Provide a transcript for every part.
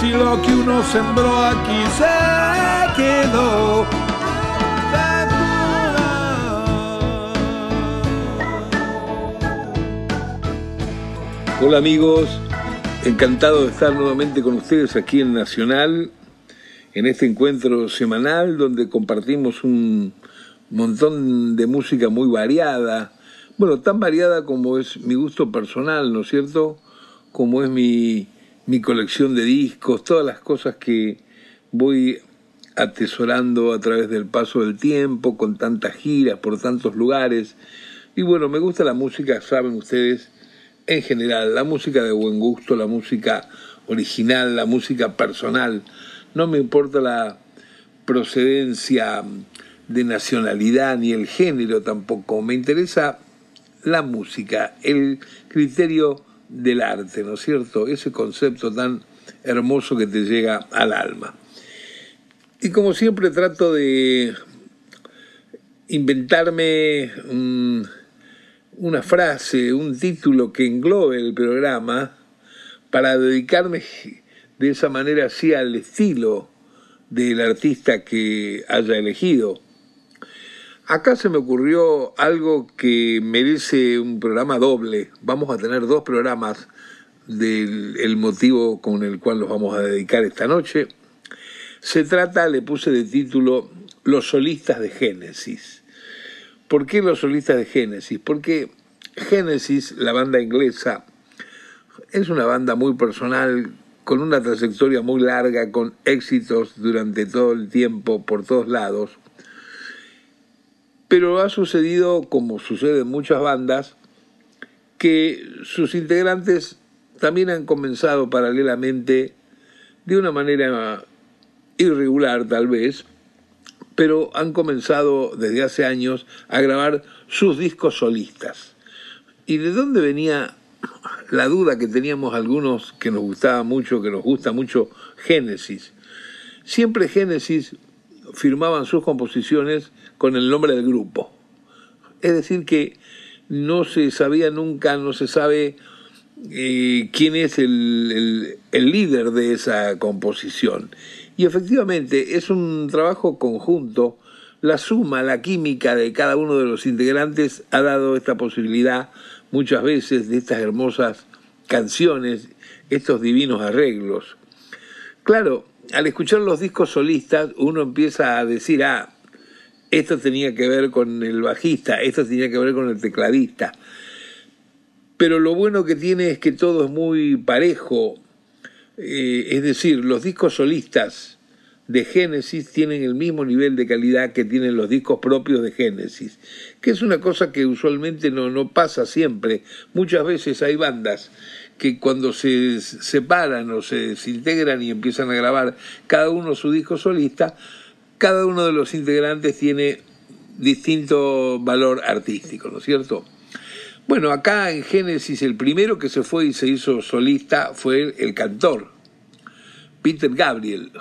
si lo que uno sembró aquí se quedó. Hola amigos, encantado de estar nuevamente con ustedes aquí en Nacional, en este encuentro semanal donde compartimos un montón de música muy variada, bueno, tan variada como es mi gusto personal, ¿no es cierto? Como es mi, mi colección de discos, todas las cosas que voy atesorando a través del paso del tiempo, con tantas giras por tantos lugares. Y bueno, me gusta la música, saben ustedes, en general, la música de buen gusto, la música original, la música personal. No me importa la procedencia de nacionalidad ni el género tampoco. Me interesa la música, el criterio del arte, ¿no es cierto? Ese concepto tan hermoso que te llega al alma. Y como siempre trato de inventarme una frase, un título que englobe el programa para dedicarme de esa manera así al estilo del artista que haya elegido. Acá se me ocurrió algo que merece un programa doble. Vamos a tener dos programas del motivo con el cual los vamos a dedicar esta noche. Se trata, le puse de título, Los solistas de Génesis. ¿Por qué los solistas de Génesis? Porque Génesis, la banda inglesa, es una banda muy personal, con una trayectoria muy larga, con éxitos durante todo el tiempo, por todos lados pero ha sucedido, como sucede en muchas bandas, que sus integrantes también han comenzado paralelamente, de una manera irregular tal vez, pero han comenzado desde hace años a grabar sus discos solistas. ¿Y de dónde venía la duda que teníamos algunos que nos gustaba mucho, que nos gusta mucho Génesis? Siempre Génesis firmaban sus composiciones con el nombre del grupo. Es decir, que no se sabía nunca, no se sabe eh, quién es el, el, líder de esa composición. Y efectivamente es un trabajo conjunto. La suma, la química de cada uno de los integrantes ha dado esta posibilidad muchas veces de estas hermosas canciones, estos divinos arreglos. Claro, al escuchar los discos solistas uno empieza a decir, ah, esto tenía que ver con el bajista, esto tenía que ver con el tecladista. Pero lo bueno que tiene es que todo es muy parejo. Eh, es decir, los discos solistas de Génesis tienen el mismo nivel de calidad que tienen los discos propios de Génesis, que es una cosa que usualmente no, no pasa siempre. Muchas veces hay bandas que cuando se separan o se desintegran y empiezan a grabar cada uno su disco solista, cada uno de los integrantes tiene distinto valor artístico, ¿no es cierto? Bueno, acá en Génesis el primero que se fue y se hizo solista fue el cantor, Peter Gabriel.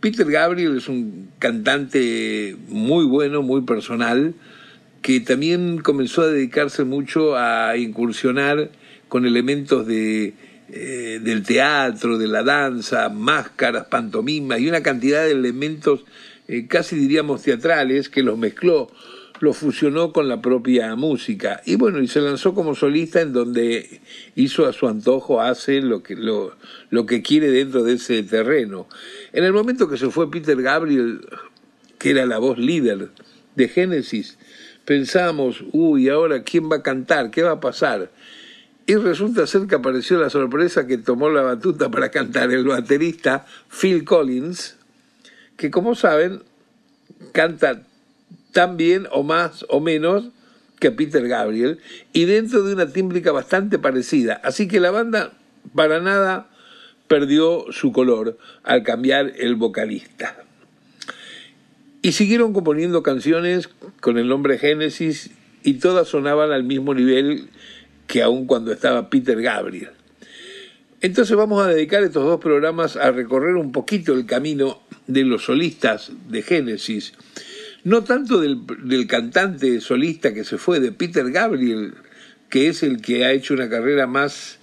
Peter Gabriel es un cantante muy bueno, muy personal, que también comenzó a dedicarse mucho a incursionar con elementos de eh, del teatro, de la danza, máscaras, pantomimas y una cantidad de elementos eh, casi diríamos teatrales que los mezcló, los fusionó con la propia música. Y bueno, y se lanzó como solista en donde hizo a su antojo, hace lo que, lo, lo que quiere dentro de ese terreno. En el momento que se fue Peter Gabriel, que era la voz líder de Génesis, pensamos, uy, ahora quién va a cantar, qué va a pasar. Y resulta ser que apareció la sorpresa que tomó la batuta para cantar el baterista Phil Collins, que como saben canta tan bien o más o menos que Peter Gabriel y dentro de una tímbrica bastante parecida. Así que la banda para nada perdió su color al cambiar el vocalista. Y siguieron componiendo canciones con el nombre Génesis y todas sonaban al mismo nivel que aún cuando estaba Peter Gabriel. Entonces vamos a dedicar estos dos programas a recorrer un poquito el camino de los solistas de Génesis, no tanto del, del, cantante solista que se fue, de Peter Gabriel, que es el que ha hecho una carrera más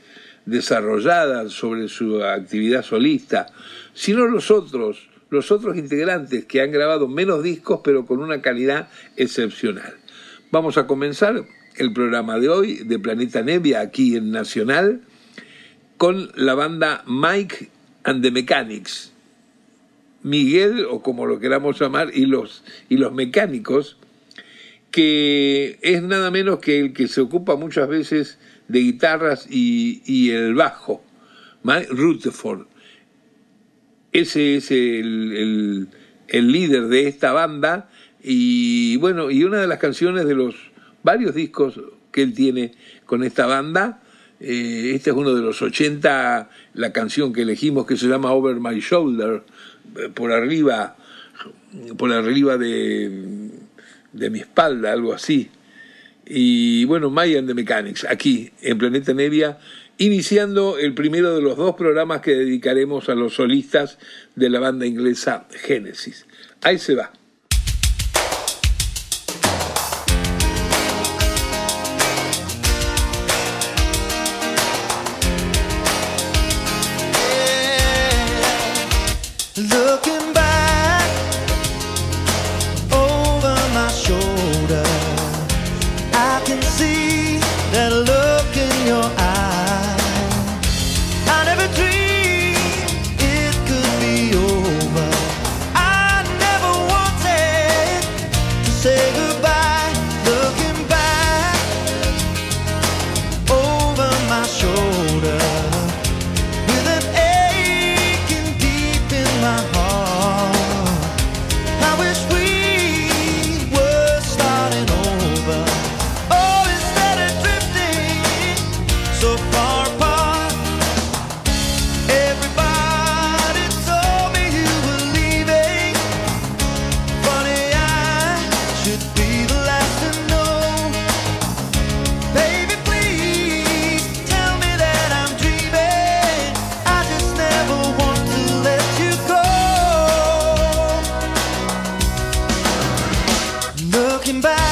desarrollada sobre su actividad solista, sino los otros, los otros integrantes que han grabado menos discos pero con una calidad excepcional. Vamos a comenzar el programa de hoy de Planeta Nevia aquí en Nacional con la banda Mike and the Mechanics. Miguel, o como lo queramos llamar, y los, y los mecánicos, que es nada menos que el que se ocupa muchas veces de guitarras y, el bajo, Mike Rutherford. Ese es el, el líder de esta banda y bueno, y una de las canciones de los varios discos que él tiene con esta banda eh, este es uno de los 80, la canción que elegimos que se llama Over My Shoulder, eh, por arriba, por arriba de, de mi espalda, algo así. Y bueno, Mayan de Mechanics, aquí en Planeta Nevia, iniciando el primero de los dos programas que dedicaremos a los solistas de la banda inglesa Genesis. Ahí se va. back.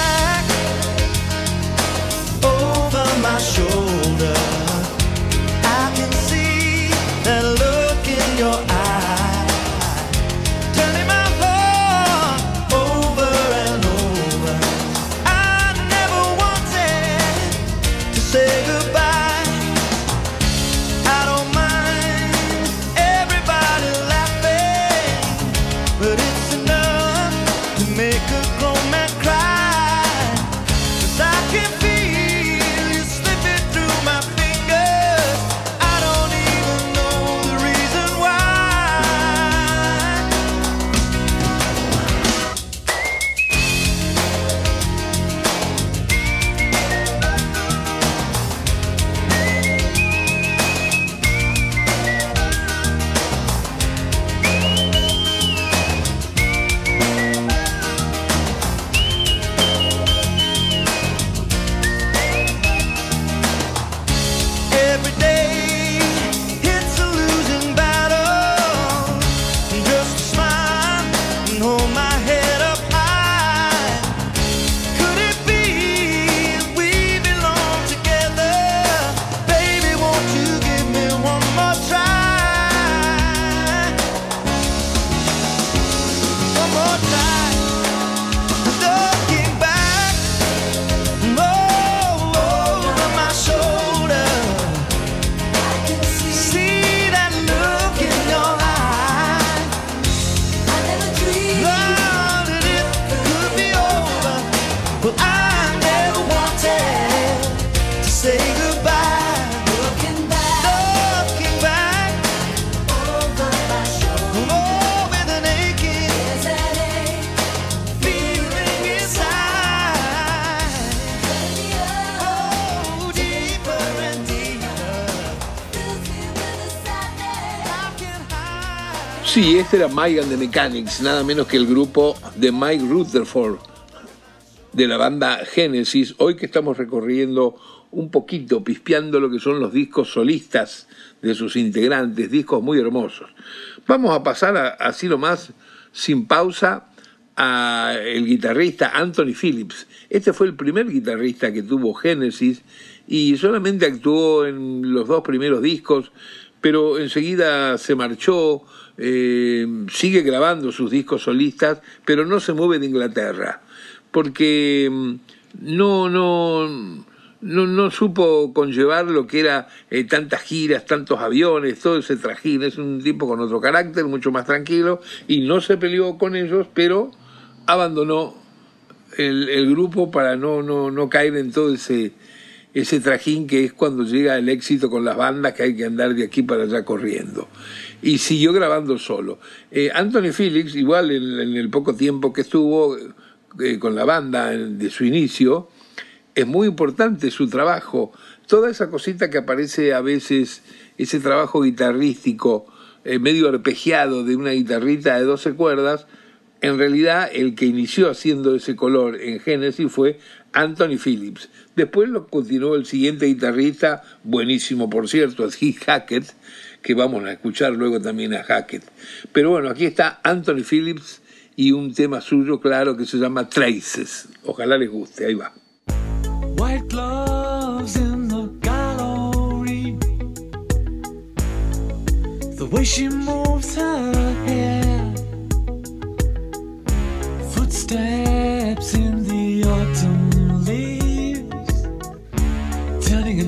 Sí, este era Mike and the Mechanics, nada menos que el grupo de Mike Rutherford de la banda Genesis. Hoy que estamos recorriendo un poquito, pispeando lo que son los discos solistas de sus integrantes, discos muy hermosos. Vamos a pasar a, así más sin pausa, a el guitarrista Anthony Phillips. Este fue el primer guitarrista que tuvo Genesis y solamente actuó en los dos primeros discos, pero enseguida se marchó, eh, sigue grabando sus discos solistas, pero no se mueve de Inglaterra, porque mm, no, no, no, no supo conllevar lo que era eh, tantas giras, tantos aviones, todo ese trajín. Es un tipo con otro carácter, mucho más tranquilo, y no se peleó con ellos, pero abandonó el, el grupo para no, no, no caer en todo ese, ese trajín que es cuando llega el éxito con las bandas que hay que andar de aquí para allá corriendo. Y siguió grabando solo. Eh, Anthony Felix, igual en, el poco tiempo que estuvo eh, con la banda de su inicio, es muy importante su trabajo. Toda esa cosita que aparece a veces, ese trabajo guitarrístico, eh, medio arpegiado de una guitarrita de 12 cuerdas, en realidad el que inició haciendo ese color en Genesis fue Anthony Phillips. Después lo continuó el siguiente guitarrista, buenísimo por cierto, es Heath Hackett, que vamos a escuchar luego también a Hackett. Pero bueno, aquí está Anthony Phillips y un tema suyo, claro, que se llama Traces. Ojalá les guste, ahí va. White gloves in the gallery. The way she moves her hair. Footsteps in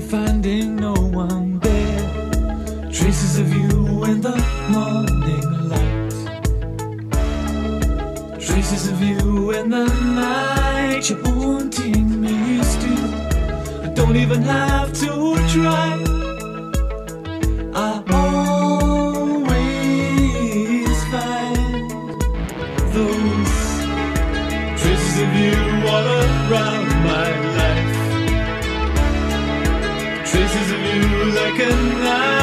finding no one there. Traces of you in the morning light. Traces of you in the night. You're haunting me still. I don't even have to try. I always find those traces of you all around recognize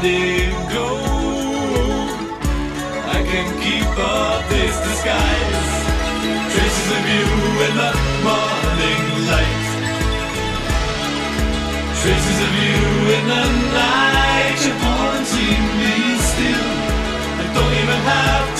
see indigo. I can keep up this disguise. Traces of you in the morning light. Traces of you in the night. You're haunting me still. I don't even have to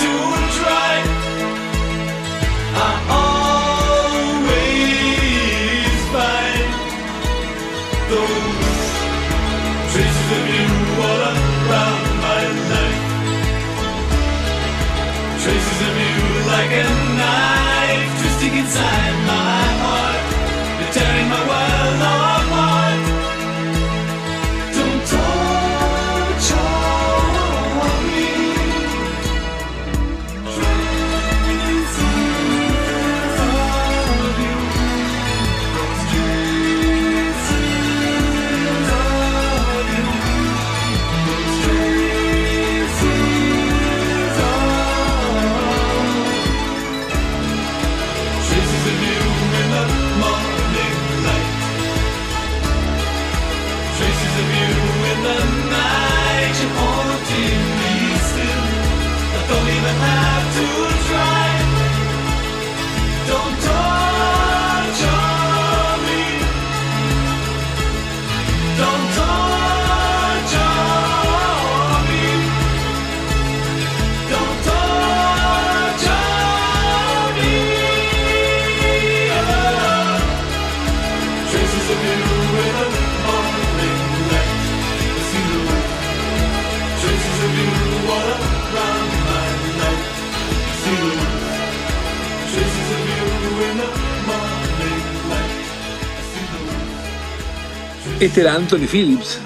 Este era Anthony Phillips,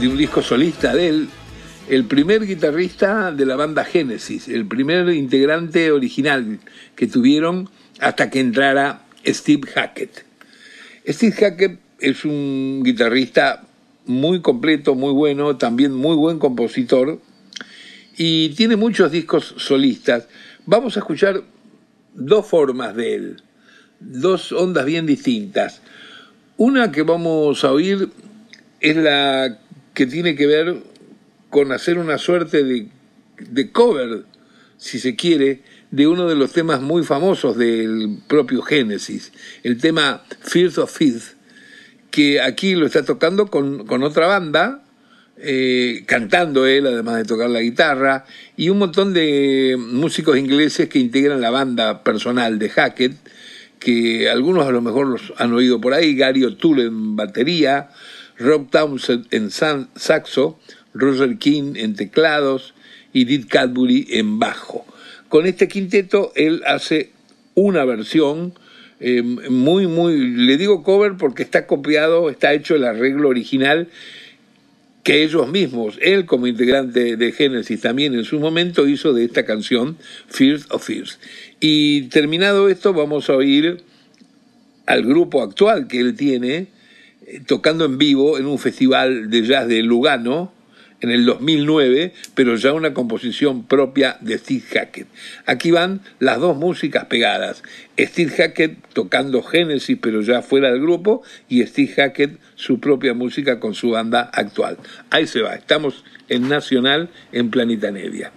de un disco solista de él, el primer guitarrista de la banda Genesis, el primer integrante original que tuvieron hasta que entrara Steve Hackett. Steve Hackett es un guitarrista muy completo, muy bueno, también muy buen compositor y tiene muchos discos solistas. Vamos a escuchar dos formas de él, dos ondas bien distintas. Una que vamos a oír es la que tiene que ver con hacer una suerte de, cover, si se quiere, de uno de los temas muy famosos del propio Génesis, el tema Fears of Faith, que aquí lo está tocando con, otra banda, eh, cantando él, además de tocar la guitarra, y un montón de músicos ingleses que integran la banda personal de Hackett, que algunos a lo mejor los han oído por ahí, Gary O'Toole en batería, Rob Townsend en saxo, Roger King en teclados y Did Cadbury en bajo. Con este quinteto él hace una versión eh, muy, muy, le digo cover porque está copiado, está hecho el arreglo original que ellos mismos, él como integrante de Genesis también en su momento hizo de esta canción Fears of Fears. Y terminado esto vamos a oír al grupo actual que él tiene eh, tocando en vivo en un festival de jazz de Lugano en el 2009, pero ya una composición propia de Steve Hackett. Aquí van las dos músicas pegadas. Steve Hackett tocando Genesis, pero ya fuera del grupo, y Steve Hackett su propia música con su banda actual. Ahí se va, estamos en Nacional en Planeta Nevia.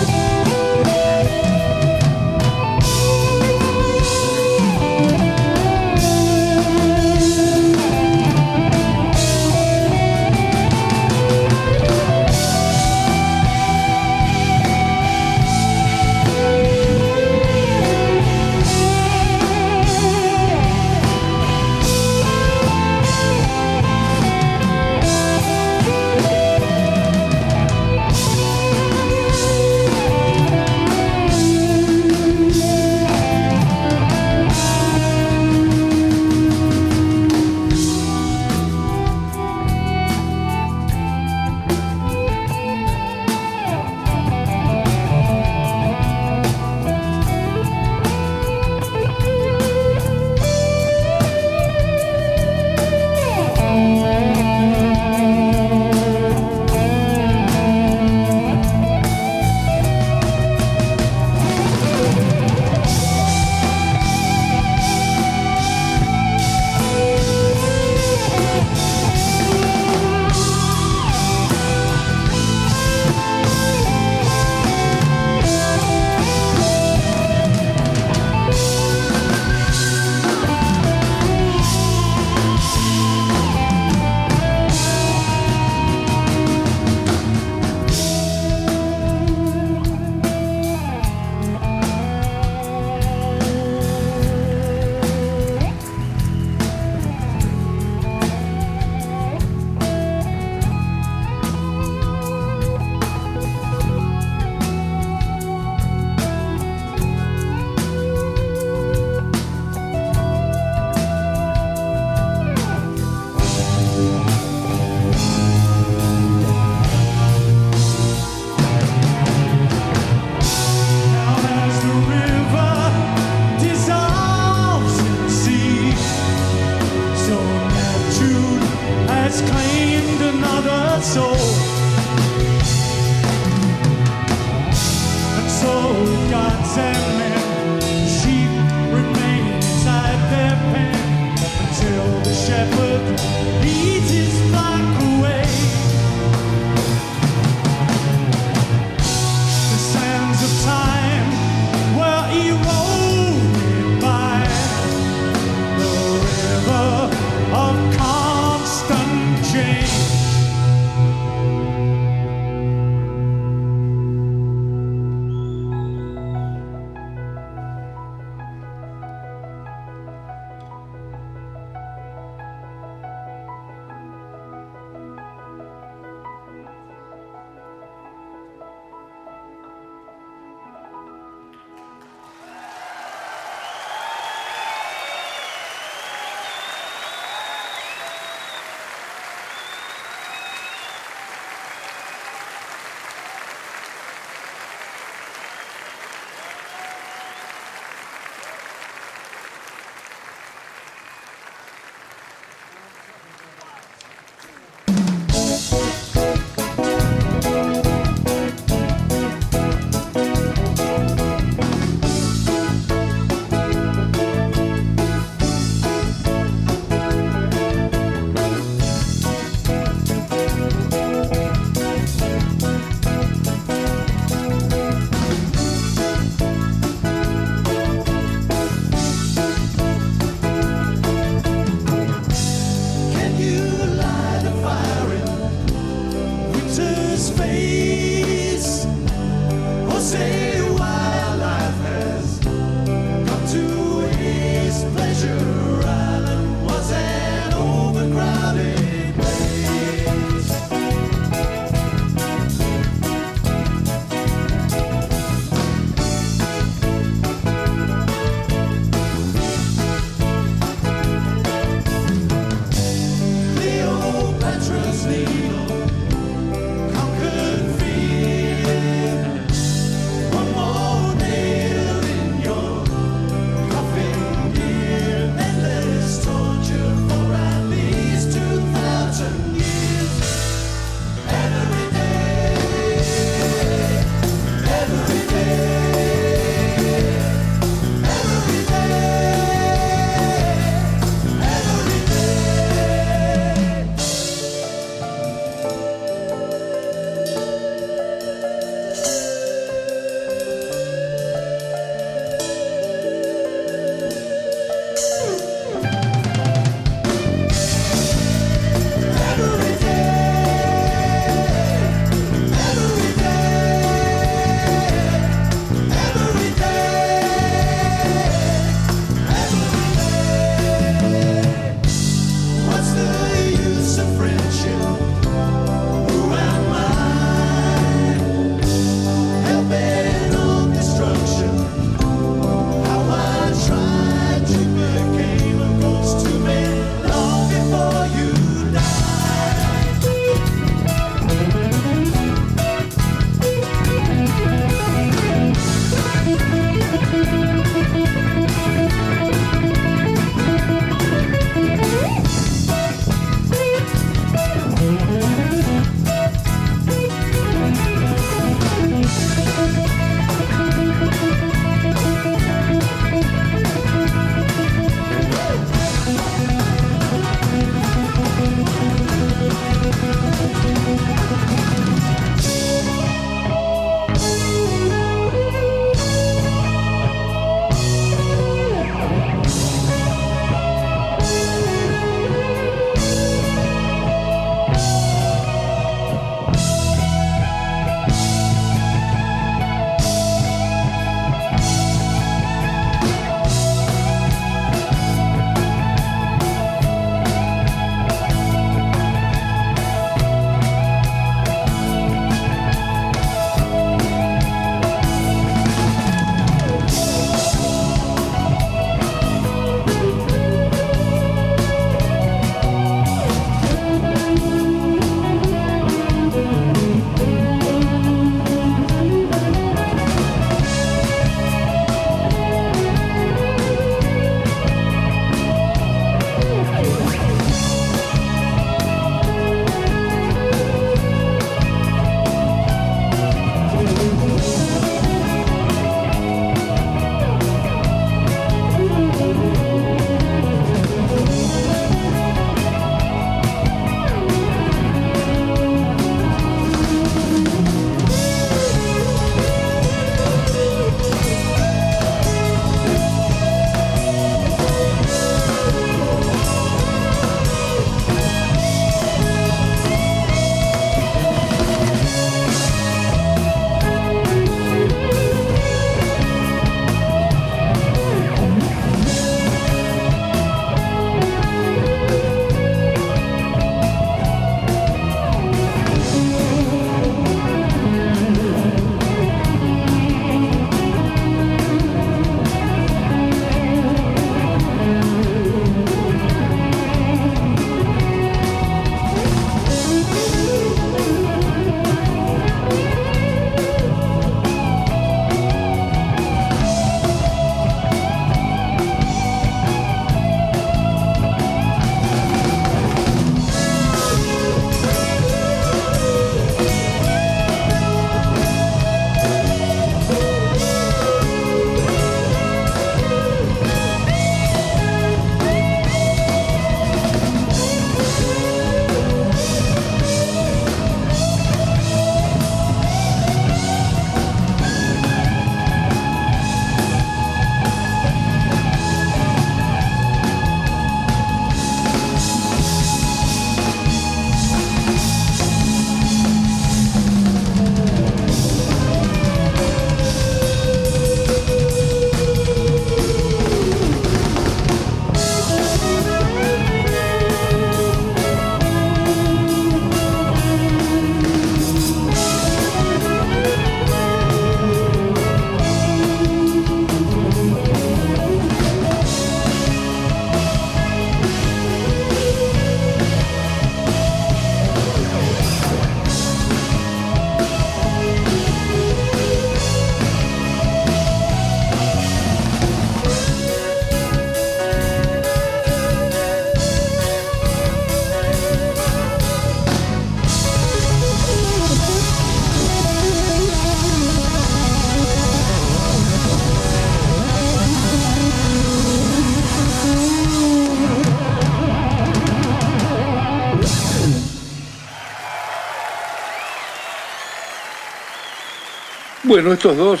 Bueno, estos dos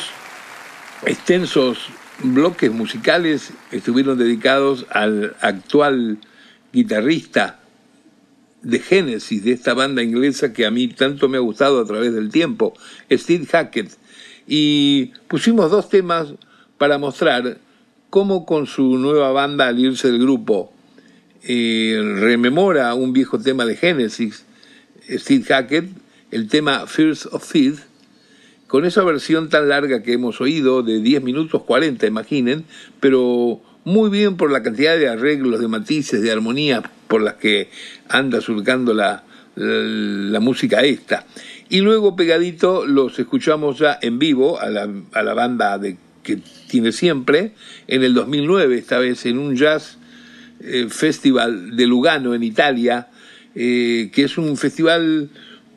extensos bloques musicales estuvieron dedicados al actual guitarrista de Genesis, de esta banda inglesa que a mí tanto me ha gustado a través del tiempo, Steve Hackett. Y pusimos dos temas para mostrar cómo con su nueva banda al irse del grupo eh, rememora un viejo tema de Genesis, Steve Hackett, el tema First of Faith, con esa versión tan larga que hemos oído, de 10 minutos 40, imaginen, pero muy bien por la cantidad de arreglos, de matices, de armonía por las que anda surcando la, la, música esta. Y luego pegadito los escuchamos ya en vivo a la, a la banda de, que tiene siempre, en el 2009, esta vez en un jazz eh, festival de Lugano, en Italia, eh, que es un festival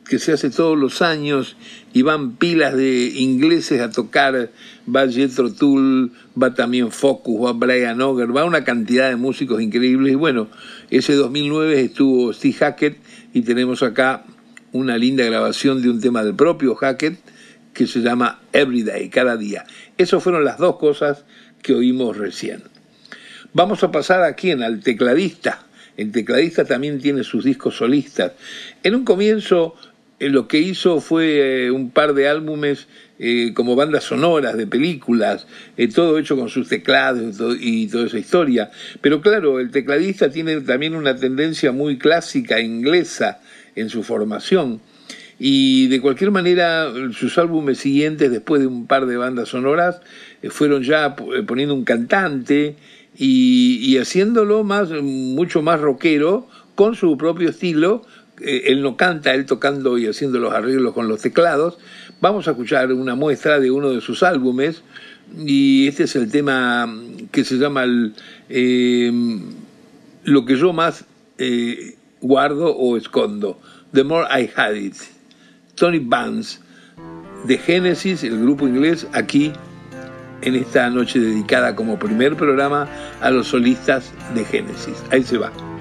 que se hace todos los años y van pilas de ingleses a tocar, va Jethro Tull, va también Focus, va Brian Auger, va una cantidad de músicos increíbles y bueno, ese 2009 estuvo Steve Hackett y tenemos acá una linda grabación de un tema del propio Hackett que se llama Everyday, cada día. Esas fueron las dos cosas que oímos recién. Vamos a pasar aquí en al tecladista. El tecladista también tiene sus discos solistas. En un comienzo lo que hizo fue eh, un par de álbumes eh, como bandas sonoras de películas, todo hecho con sus teclados y, toda esa historia. Pero claro, el tecladista tiene también una tendencia muy clásica inglesa en su formación. Y de cualquier manera, sus álbumes siguientes, después de un par de bandas sonoras, fueron ya poniendo un cantante y, y haciéndolo más, mucho más rockero, con su propio estilo, eh, él no canta, él tocando y haciendo los arreglos con los teclados. Vamos a escuchar una muestra de uno de sus álbumes y este es el tema que se llama em, Lo que yo más eh, guardo o escondo, The More I Had It. Tony Banks de Genesis, el grupo inglés, aquí en esta noche dedicada como primer programa a los solistas de Genesis. Ahí se va.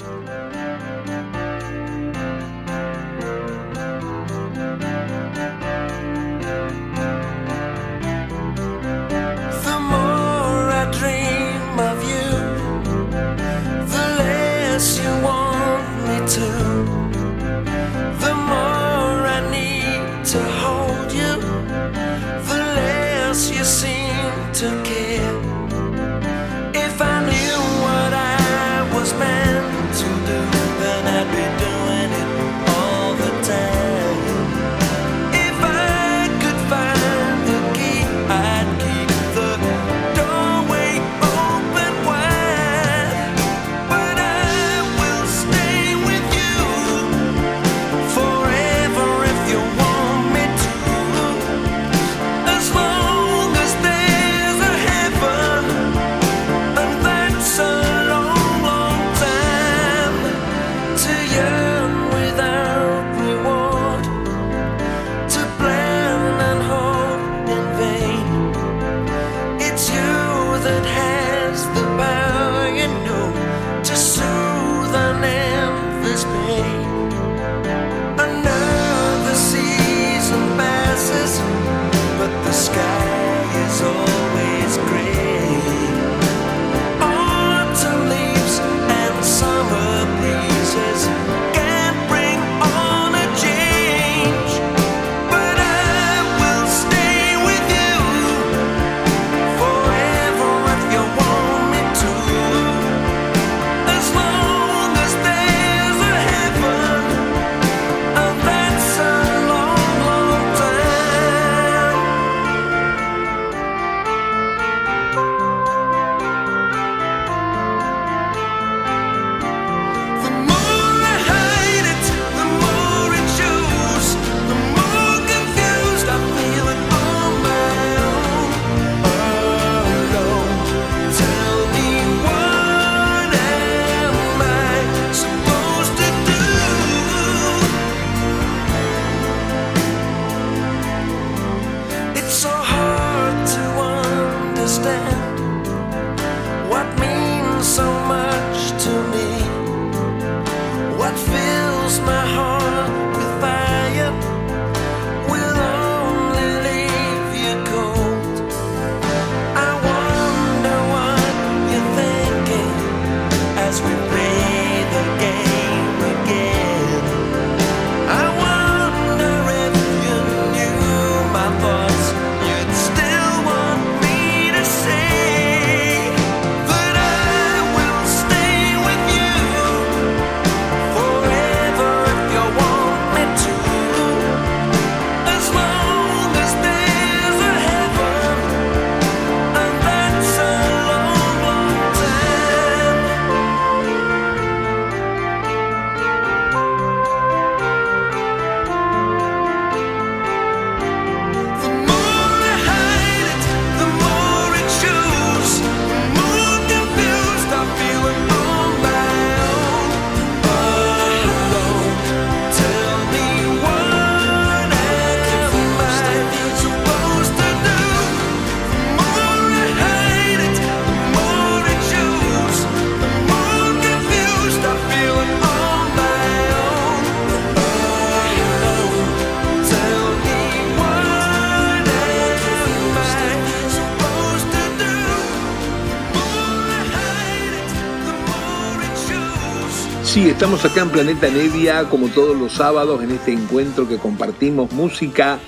Sí, estamos acá en Planeta Nevia, como todos los sábados, en este encuentro que compartimos música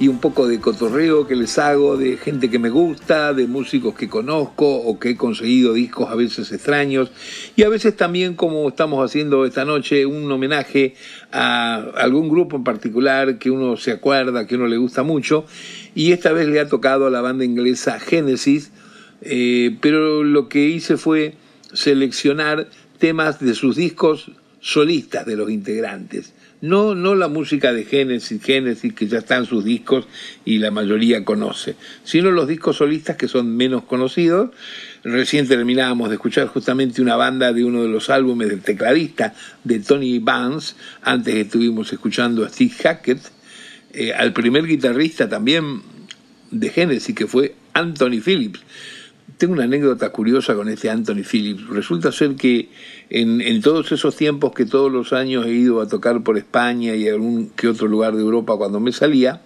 y un poco de cotorreo que les hago de gente que me gusta, de músicos que conozco o que he conseguido discos a veces extraños. Y a veces también como estamos haciendo esta noche un homenaje a algún grupo en particular que uno se acuerda, que uno le gusta mucho. Y esta vez le ha tocado a la banda inglesa Genesis, eh, pero lo que hice fue seleccionar temas de sus discos solistas de los integrantes. No, no la música de Génesis, Génesis, que ya están sus discos y la mayoría conoce, sino los discos solistas que son menos conocidos. Recién terminábamos de escuchar justamente una banda de uno de los álbumes del tecladista de Tony Vance, antes estuvimos escuchando a Steve Hackett, eh, al primer guitarrista también de Genesis, que fue Anthony Phillips tengo una anécdota curiosa con este Anthony Phillips. Resulta ser que en, todos esos tiempos que todos los años he ido a tocar por España y algún que otro lugar de Europa cuando me salía,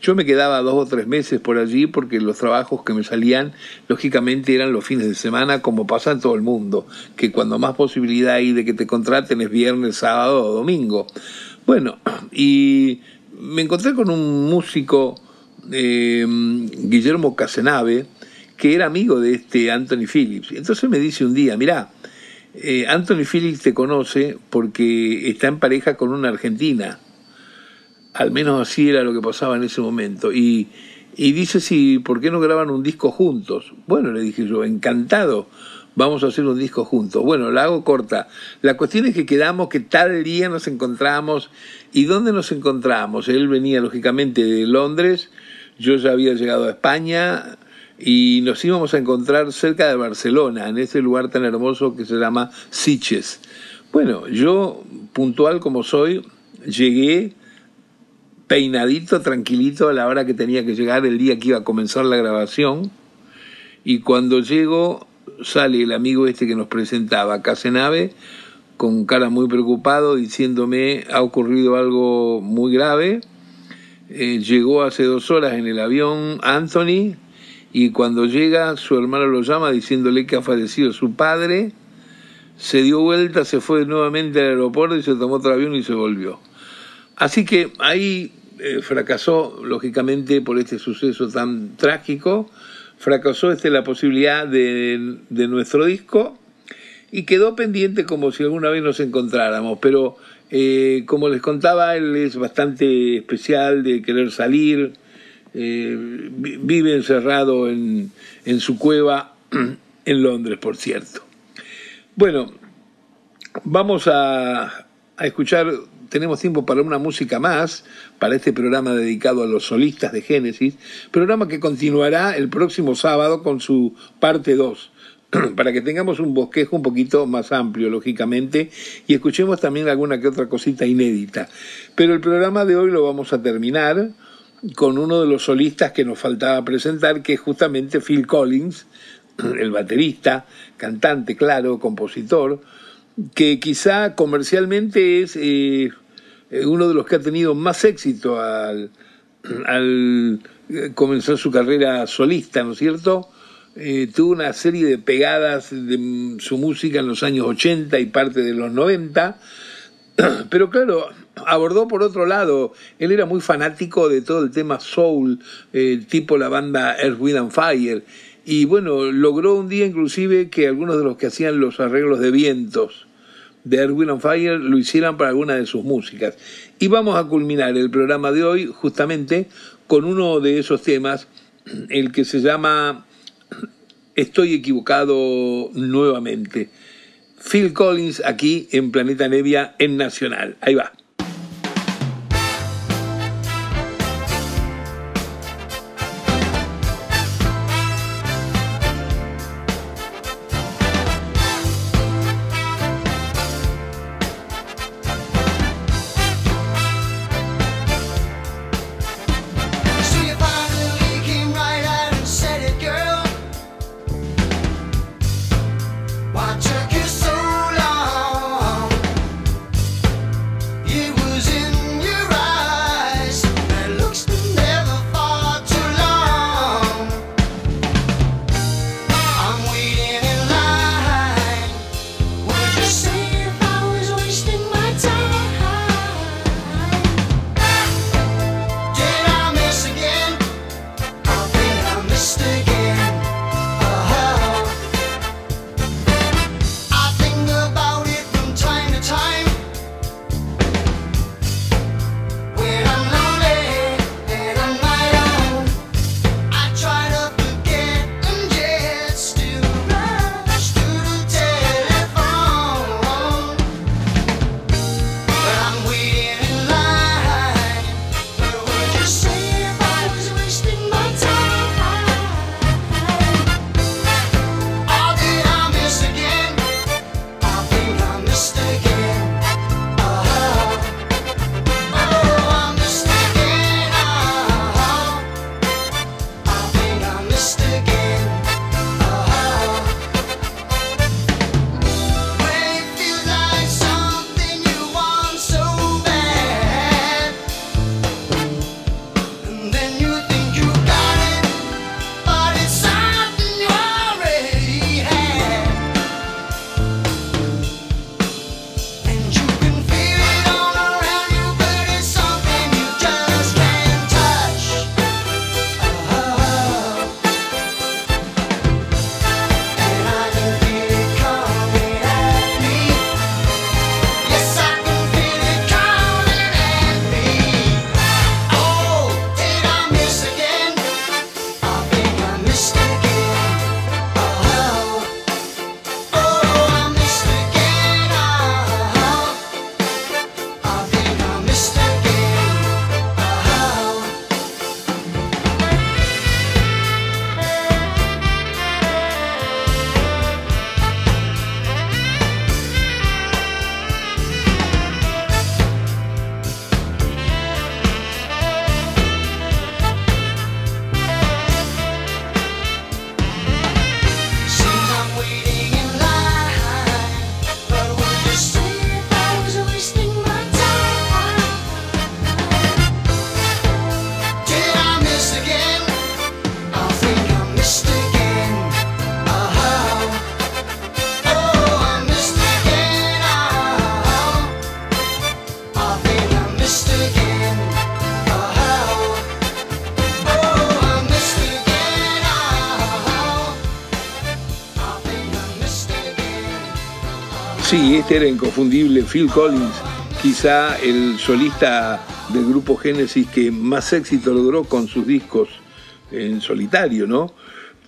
yo me quedaba dos o tres meses por allí porque los trabajos que me salían, lógicamente, eran los fines de semana, como pasa en todo el mundo, que cuando más posibilidad hay de que te contraten es viernes, sábado o domingo. Bueno, y me encontré con un músico, eh, Guillermo Casenave, que era amigo de este Anthony Phillips. Entonces me dice un día, mirá, eh, Anthony Phillips te conoce porque está en pareja con una argentina. Al menos así era lo que pasaba en ese momento. Y, y dice, sí, ¿por qué no graban un disco juntos? Bueno, le dije yo, encantado, vamos a hacer un disco juntos. Bueno, la hago corta. La cuestión es que quedamos que tal día nos encontramos. ¿Y dónde nos encontramos? Él venía lógicamente de Londres, yo ya había llegado a España, y nos íbamos a encontrar cerca de Barcelona, en ese lugar tan hermoso que se llama Siches. Bueno, yo, puntual como soy, llegué peinadito, tranquilito a la hora que tenía que llegar, el día que iba a comenzar la grabación, y cuando llego sale el amigo este que nos presentaba, Casenave, con cara muy preocupado, diciéndome, ha ocurrido algo muy grave, eh, llegó hace dos horas en el avión Anthony, y cuando llega su hermano lo llama diciéndole que ha fallecido su padre, se dio vuelta, se fue nuevamente al aeropuerto y se tomó otro avión y se volvió. Así que ahí eh, fracasó, lógicamente, por este suceso tan trágico, fracasó este, la posibilidad de, de nuestro disco y quedó pendiente como si alguna vez nos encontráramos, pero eh, como les contaba, él es bastante especial de querer salir, eh, vive encerrado en, en su cueva en Londres, por cierto. Bueno, vamos a, a escuchar, tenemos tiempo para una música más, para este programa dedicado a los solistas de Génesis, programa que continuará el próximo sábado con su parte 2 para que tengamos un bosquejo un poquito más amplio, lógicamente, y escuchemos también alguna que otra cosita inédita. Pero el programa de hoy lo vamos a terminar con uno de los solistas que nos faltaba presentar, que es justamente Phil Collins, el baterista, cantante, claro, compositor, que quizá comercialmente es eh, uno de los que ha tenido más éxito al, al comenzar su carrera solista, ¿no es cierto? Eh, tuvo una serie de pegadas de su música en los años 80 y parte de los 90, pero claro, abordó por otro lado, él era muy fanático de todo el tema soul, eh, tipo la banda Earth, Wind and Fire, y bueno, logró un día inclusive que algunos de los que hacían los arreglos de vientos de Earth, Wind and Fire lo hicieran para alguna de sus músicas. Y vamos a culminar el programa de hoy justamente con uno de esos temas, el que se llama Estoy equivocado nuevamente. Phil Collins aquí en Planeta Nevia en Nacional. Ahí va. Este era inconfundible Phil Collins, quizá el solista del grupo Genesis que más éxito logró con sus discos en solitario, ¿no?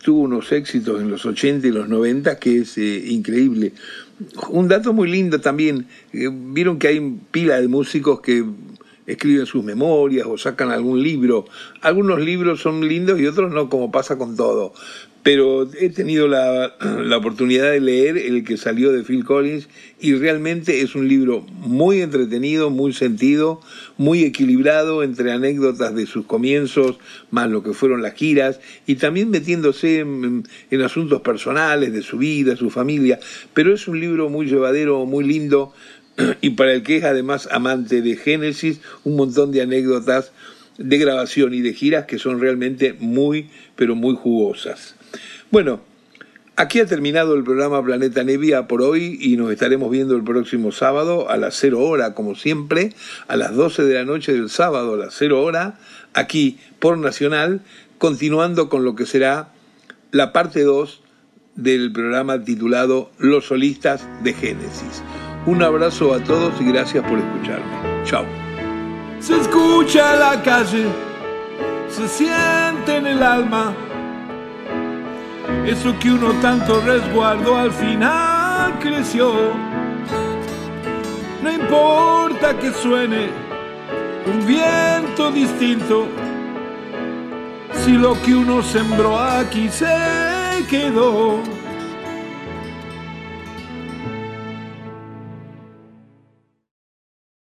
Tuvo unos éxitos en los 80 y los 90 que es eh, increíble. Un dato muy lindo también, eh, vieron que hay pila de músicos que escriben sus memorias o sacan algún libro. Algunos libros son lindos y otros no, como pasa con todo pero he tenido la, oportunidad de leer el que salió de Phil Collins y realmente es un libro muy entretenido, muy sentido, muy equilibrado entre anécdotas de sus comienzos, más lo que fueron las giras, y también metiéndose en, en asuntos personales de su vida, su familia, pero es un libro muy llevadero, muy lindo, y para el que es además amante de Génesis, un montón de anécdotas de grabación y de giras que son realmente muy, pero muy jugosas. Bueno, aquí ha terminado el programa Planeta Nevia por hoy y nos estaremos viendo el próximo sábado a las 0 hora, como siempre, a las 12 de la noche del sábado a las 0 hora, aquí por Nacional, continuando con lo que será la parte 2 del programa titulado Los solistas de Génesis. Un abrazo a todos y gracias por escucharme. Chao. Se escucha la calle, se siente en el alma eso que uno tanto resguardó al final creció. No importa que suene un viento distinto, si lo que uno sembró aquí se quedó.